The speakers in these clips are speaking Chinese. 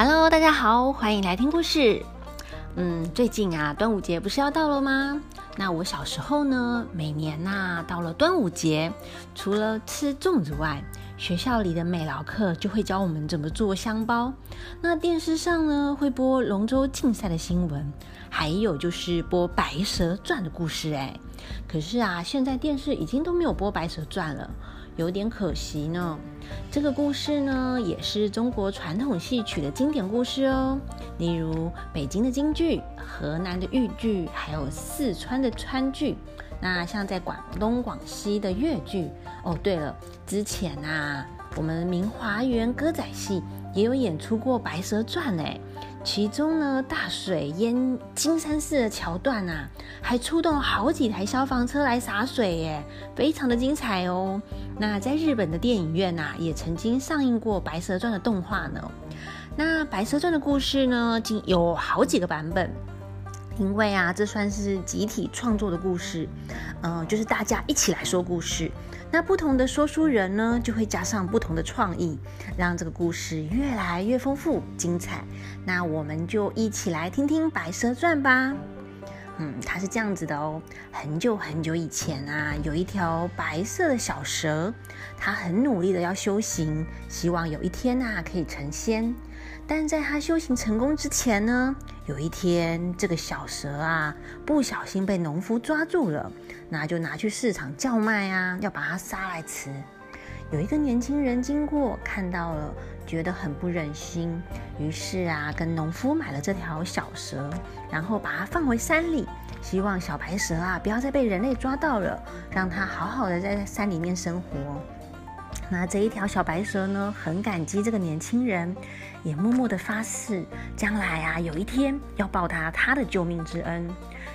Hello，大家好，欢迎来听故事。嗯，最近啊，端午节不是要到了吗？那我小时候呢，每年呐，到了端午节，除了吃粽子外，学校里的美劳课就会教我们怎么做香包。那电视上呢，会播龙舟竞赛的新闻，还有就是播《白蛇传》的故事。哎，可是啊，现在电视已经都没有播《白蛇传》了。有点可惜呢。这个故事呢，也是中国传统戏曲的经典故事哦。例如北京的京剧、河南的豫剧，还有四川的川剧。那像在广东、广西的粤剧。哦，对了，之前啊，我们明华园歌仔戏也有演出过《白蛇传》呢。其中呢，大水淹金山寺的桥段啊，还出动好几台消防车来洒水，耶，非常的精彩哦。那在日本的电影院呐，也曾经上映过《白蛇传》的动画呢。那《白蛇传》的故事呢，竟有好几个版本。因为啊，这算是集体创作的故事，嗯，就是大家一起来说故事。那不同的说书人呢，就会加上不同的创意，让这个故事越来越丰富精彩。那我们就一起来听听《白蛇传》吧。嗯，它是这样子的哦。很久很久以前啊，有一条白色的小蛇，它很努力的要修行，希望有一天啊可以成仙。但在它修行成功之前呢，有一天这个小蛇啊不小心被农夫抓住了，那就拿去市场叫卖啊，要把它杀来吃。有一个年轻人经过，看到了，觉得很不忍心，于是啊，跟农夫买了这条小蛇，然后把它放回山里，希望小白蛇啊不要再被人类抓到了，让它好好的在山里面生活。那这一条小白蛇呢，很感激这个年轻人，也默默的发誓，将来啊有一天要报答他的救命之恩。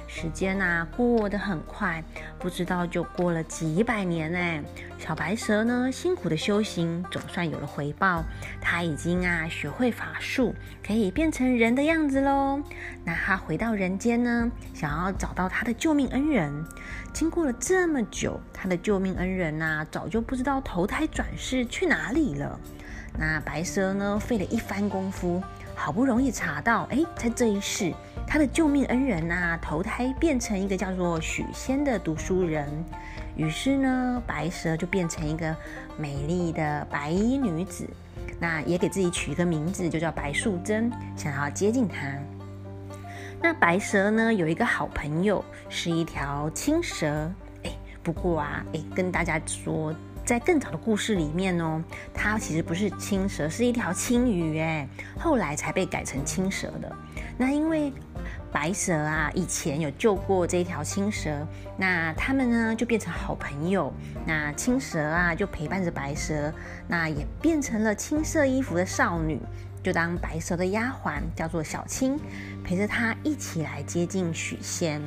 时间啊过得很快，不知道就过了几百年呢。小白蛇呢辛苦的修行，总算有了回报。它已经啊学会法术，可以变成人的样子喽。那它回到人间呢，想要找到他的救命恩人。经过了这么久，他的救命恩人呐，早就不知道投胎转世去哪里了。那白蛇呢，费了一番功夫。好不容易查到，哎，在这一世，他的救命恩人呐，投胎变成一个叫做许仙的读书人。于是呢，白蛇就变成一个美丽的白衣女子，那也给自己取一个名字，就叫白素贞，想要接近他。那白蛇呢，有一个好朋友，是一条青蛇。哎，不过啊，哎，跟大家说。在更早的故事里面哦，它其实不是青蛇，是一条青鱼哎，后来才被改成青蛇的。那因为白蛇啊，以前有救过这一条青蛇，那他们呢就变成好朋友。那青蛇啊就陪伴着白蛇，那也变成了青色衣服的少女，就当白蛇的丫鬟，叫做小青，陪着她一起来接近许仙。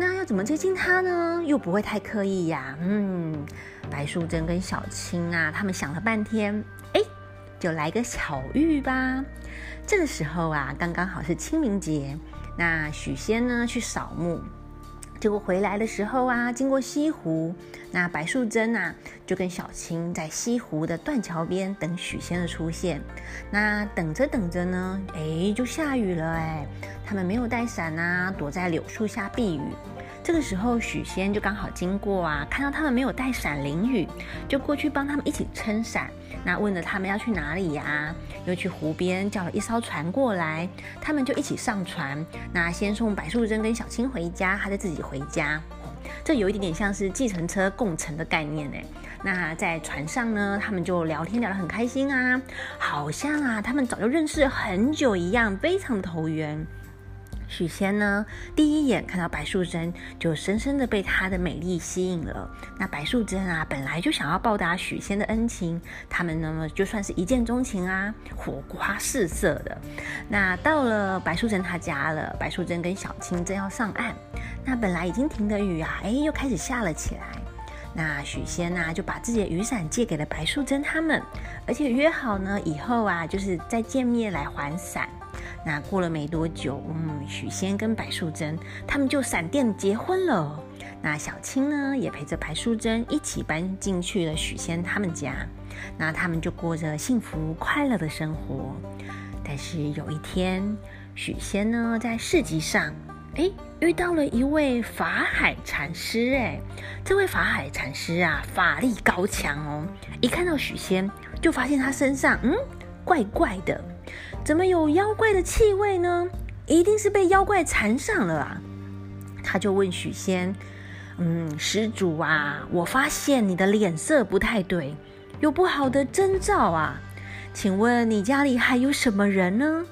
那要怎么接近他呢？又不会太刻意呀。嗯，白素贞跟小青啊，他们想了半天，哎，就来个巧遇吧。这个时候啊，刚刚好是清明节。那许仙呢去扫墓，结果回来的时候啊，经过西湖，那白素贞啊就跟小青在西湖的断桥边等许仙的出现。那等着等着呢，哎，就下雨了哎。他们没有带伞呐，躲在柳树下避雨。这个时候，许仙就刚好经过啊，看到他们没有带伞淋雨，就过去帮他们一起撑伞。那问了他们要去哪里呀？又去湖边叫了一艘船过来，他们就一起上船。那先送白素贞跟小青回家，他再自己回家。这有一点点像是计程车共乘的概念呢。那在船上呢，他们就聊天聊得很开心啊，好像啊他们早就认识很久一样，非常投缘。许仙呢，第一眼看到白素贞，就深深的被她的美丽吸引了。那白素贞啊，本来就想要报答许仙的恩情，他们呢就算是一见钟情啊，火花四射的。那到了白素贞她家了，白素贞跟小青正要上岸，那本来已经停的雨啊，哎，又开始下了起来。那许仙呢，就把自己的雨伞借给了白素贞他们，而且约好呢，以后啊，就是再见面来还伞。那过了没多久，嗯，许仙跟白素贞他们就闪电结婚了。那小青呢，也陪着白素贞一起搬进去了许仙他们家。那他们就过着幸福快乐的生活。但是有一天，许仙呢在市集上，哎，遇到了一位法海禅师。哎，这位法海禅师啊，法力高强哦。一看到许仙，就发现他身上嗯怪怪的，怎么有妖怪的气味呢？一定是被妖怪缠上了啊！他就问许仙：“嗯，施主啊，我发现你的脸色不太对，有不好的征兆啊，请问你家里还有什么人呢？”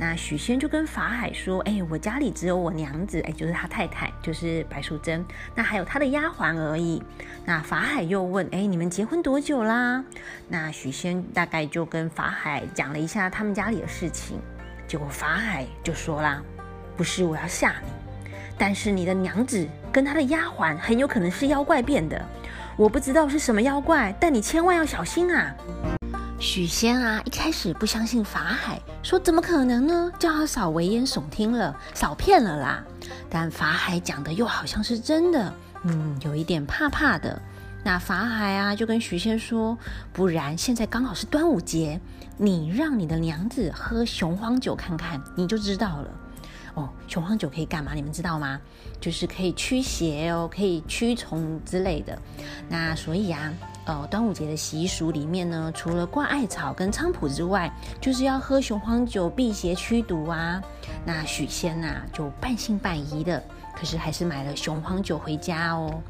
那许仙就跟法海说：“哎，我家里只有我娘子，哎，就是他太太，就是白素贞。那还有他的丫鬟而已。”那法海又问：“哎，你们结婚多久啦？”那许仙大概就跟法海讲了一下他们家里的事情。结果法海就说啦：“不是我要吓你，但是你的娘子跟他的丫鬟很有可能是妖怪变的。我不知道是什么妖怪，但你千万要小心啊！”许仙啊，一开始不相信法海，说怎么可能呢？叫他少危言耸听了，少骗了啦。但法海讲的又好像是真的，嗯，有一点怕怕的。那法海啊，就跟许仙说，不然现在刚好是端午节，你让你的娘子喝雄黄酒看看，你就知道了。哦，雄黄酒可以干嘛？你们知道吗？就是可以驱邪哦，可以驱虫之类的。那所以啊。呃，端午节的习俗里面呢，除了挂艾草跟菖蒲之外，就是要喝雄黄酒辟邪驱毒啊。那许仙呐，就半信半疑的，可是还是买了雄黄酒回家哦。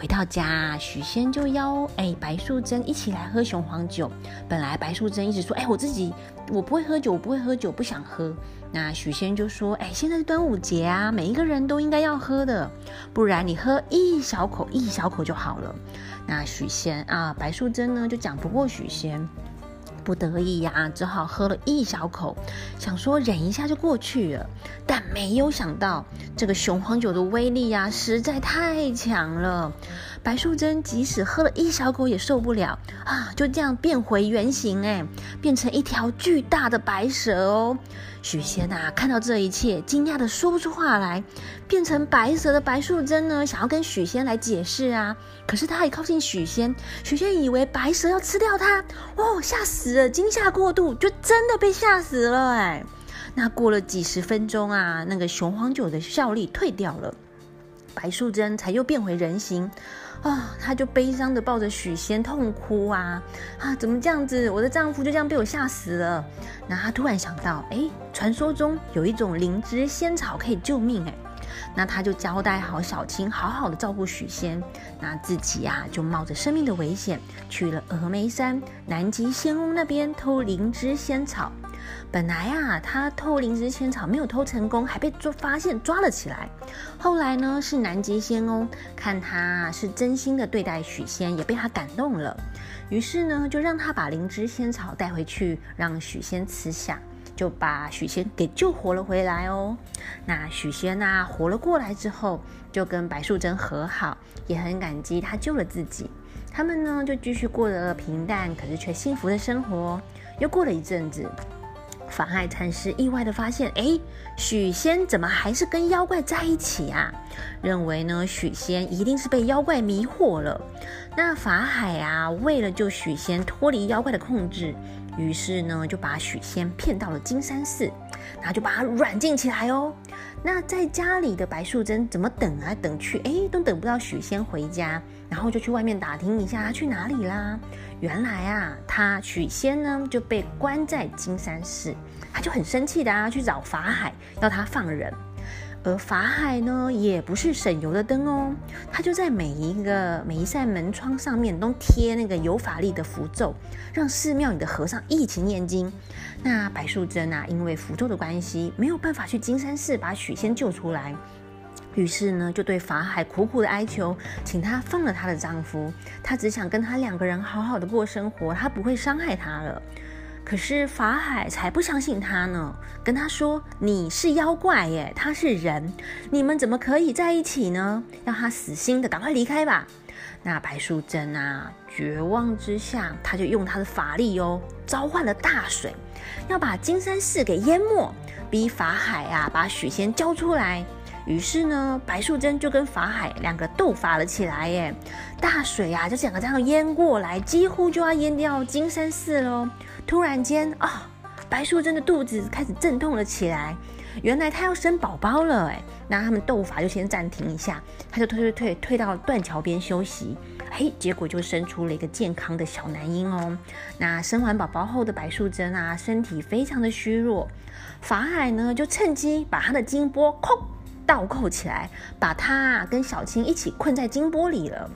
回到家，许仙就邀哎白素贞一起来喝雄黄酒。本来白素贞一直说，哎，我自己我不会喝酒，我不会喝酒，不想喝。那许仙就说，哎，现在是端午节啊，每一个人都应该要喝的，不然你喝一小口一小口就好了。那许仙啊，白素贞呢就讲不过许仙，不得已呀，只好喝了一小口，想说忍一下就过去了。但没有想到，这个雄黄酒的威力呀，实在太强了。白素贞即使喝了一小口也受不了啊，就这样变回原形，哎，变成一条巨大的白蛇哦。许仙呐，看到这一切，惊讶的说不出话来。变成白蛇的白素贞呢，想要跟许仙来解释啊，可是他一靠近许仙，许仙以为白蛇要吃掉他，哦，吓死了，惊吓过度，就真的被吓死了，哎。那过了几十分钟啊，那个雄黄酒的效力退掉了，白素贞才又变回人形。啊，她就悲伤的抱着许仙痛哭啊啊！怎么这样子？我的丈夫就这样被我吓死了。那她突然想到，哎，传说中有一种灵芝仙草可以救命，哎，那她就交代好小青，好好的照顾许仙。那自己呀，就冒着生命的危险，去了峨眉山南极仙翁那边偷灵芝仙草。本来啊，他偷灵芝仙草没有偷成功，还被抓发现抓了起来。后来呢，是南极仙翁看他是真心的对待许仙，也被他感动了，于是呢，就让他把灵芝仙草带回去，让许仙吃下，就把许仙给救活了回来哦。那许仙呐，活了过来之后，就跟白素贞和好，也很感激他救了自己。他们呢，就继续过着平淡可是却幸福的生活。又过了一阵子。法海禅师意外的发现，哎，许仙怎么还是跟妖怪在一起啊？认为呢，许仙一定是被妖怪迷惑了。那法海啊，为了救许仙脱离妖怪的控制，于是呢，就把许仙骗到了金山寺，然后就把他软禁起来哦。那在家里的白素贞怎么等啊等去，哎，都等不到许仙回家，然后就去外面打听一下他去哪里啦。原来啊，他许仙呢就被关在金山寺，他就很生气的啊去找法海要他放人，而法海呢也不是省油的灯哦，他就在每一个每一扇门窗上面都贴那个有法力的符咒，让寺庙里的和尚一起念经。那白素贞啊，因为符咒的关系，没有办法去金山寺把许仙救出来。于是呢，就对法海苦苦的哀求，请他放了她的丈夫，她只想跟他两个人好好的过生活，他不会伤害她了。可是法海才不相信他呢，跟他说：“你是妖怪耶，他是人，你们怎么可以在一起呢？让他死心的赶快离开吧。”那白素贞啊，绝望之下，他就用他的法力哦，召唤了大水，要把金山寺给淹没，逼法海啊把许仙交出来。于是呢，白素贞就跟法海两个斗法了起来耶！大水啊，就整个这样淹过来，几乎就要淹掉金山寺喽。突然间啊，白素贞的肚子开始阵痛了起来。原来她要生宝宝了哎，那他们斗法就先暂停一下，他就退退退退到断桥边休息。嘿，结果就生出了一个健康的小男婴哦。那生完宝宝后的白素贞啊，身体非常的虚弱，法海呢就趁机把他的金钵扣倒扣起来，把他跟小青一起困在金钵里了，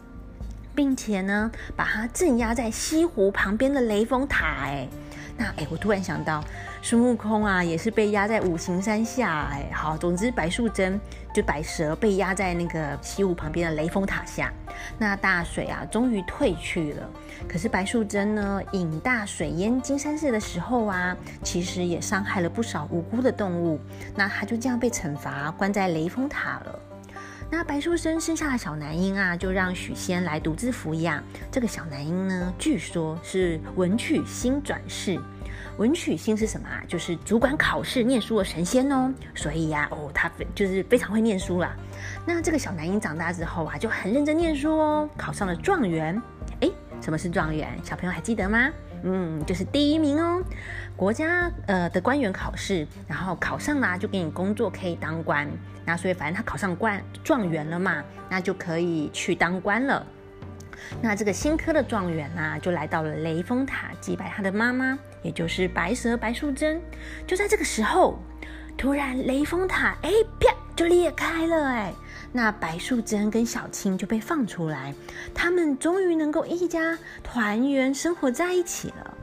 并且呢把他镇压在西湖旁边的雷峰塔哎。那哎，我突然想到，孙悟空啊，也是被压在五行山下哎。好，总之白素贞就白蛇被压在那个西湖旁边的雷峰塔下。那大水啊，终于退去了。可是白素贞呢，饮大水淹金山寺的时候啊，其实也伤害了不少无辜的动物。那她就这样被惩罚，关在雷峰塔了。那白素贞生下的小男婴啊，就让许仙来独自抚养。这个小男婴呢，据说是文曲星转世。文曲星是什么啊？就是主管考试、念书的神仙哦。所以呀，哦，他非就是非常会念书啦。那这个小男婴长大之后啊，就很认真念书哦，考上了状元。哎，什么是状元？小朋友还记得吗？嗯，就是第一名哦。国家呃的官员考试，然后考上啦，就给你工作，可以当官。那所以反正他考上官状元了嘛，那就可以去当官了。那这个新科的状元呢，就来到了雷峰塔祭拜他的妈妈，也就是白蛇白素贞。就在这个时候，突然雷峰塔哎啪就裂开了哎，那白素贞跟小青就被放出来，他们终于能够一家团圆生活在一起了。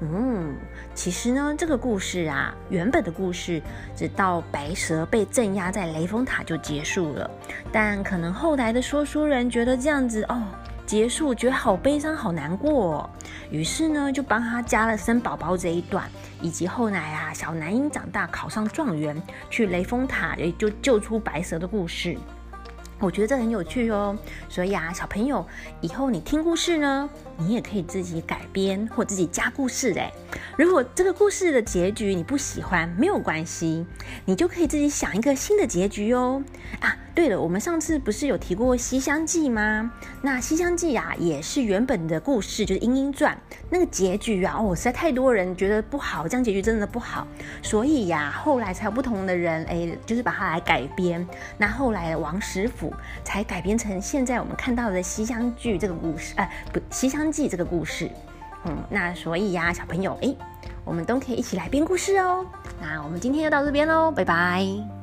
嗯，其实呢，这个故事啊，原本的故事直到白蛇被镇压在雷峰塔就结束了。但可能后来的说书人觉得这样子哦，结束觉得好悲伤、好难过，于是呢，就帮他加了生宝宝这一段，以及后来啊，小男婴长大考上状元，去雷峰塔也就救出白蛇的故事。我觉得这很有趣哦，所以啊，小朋友以后你听故事呢，你也可以自己改编或自己加故事哎。如果这个故事的结局你不喜欢，没有关系，你就可以自己想一个新的结局哦。啊，对了，我们上次不是有提过《西厢记》吗？那《西厢记》呀，也是原本的故事，就是《莺莺传》那个结局啊，哦，实在太多人觉得不好，这样结局真的不好，所以呀，后来才有不同的人哎，就是把它来改编。那后来王实甫才改编成现在我们看到的《西厢剧》这个故事，哎，不，《西厢记》这个故事。嗯，那所以呀，小朋友，哎，我们都可以一起来编故事哦。那我们今天就到这边喽，拜拜。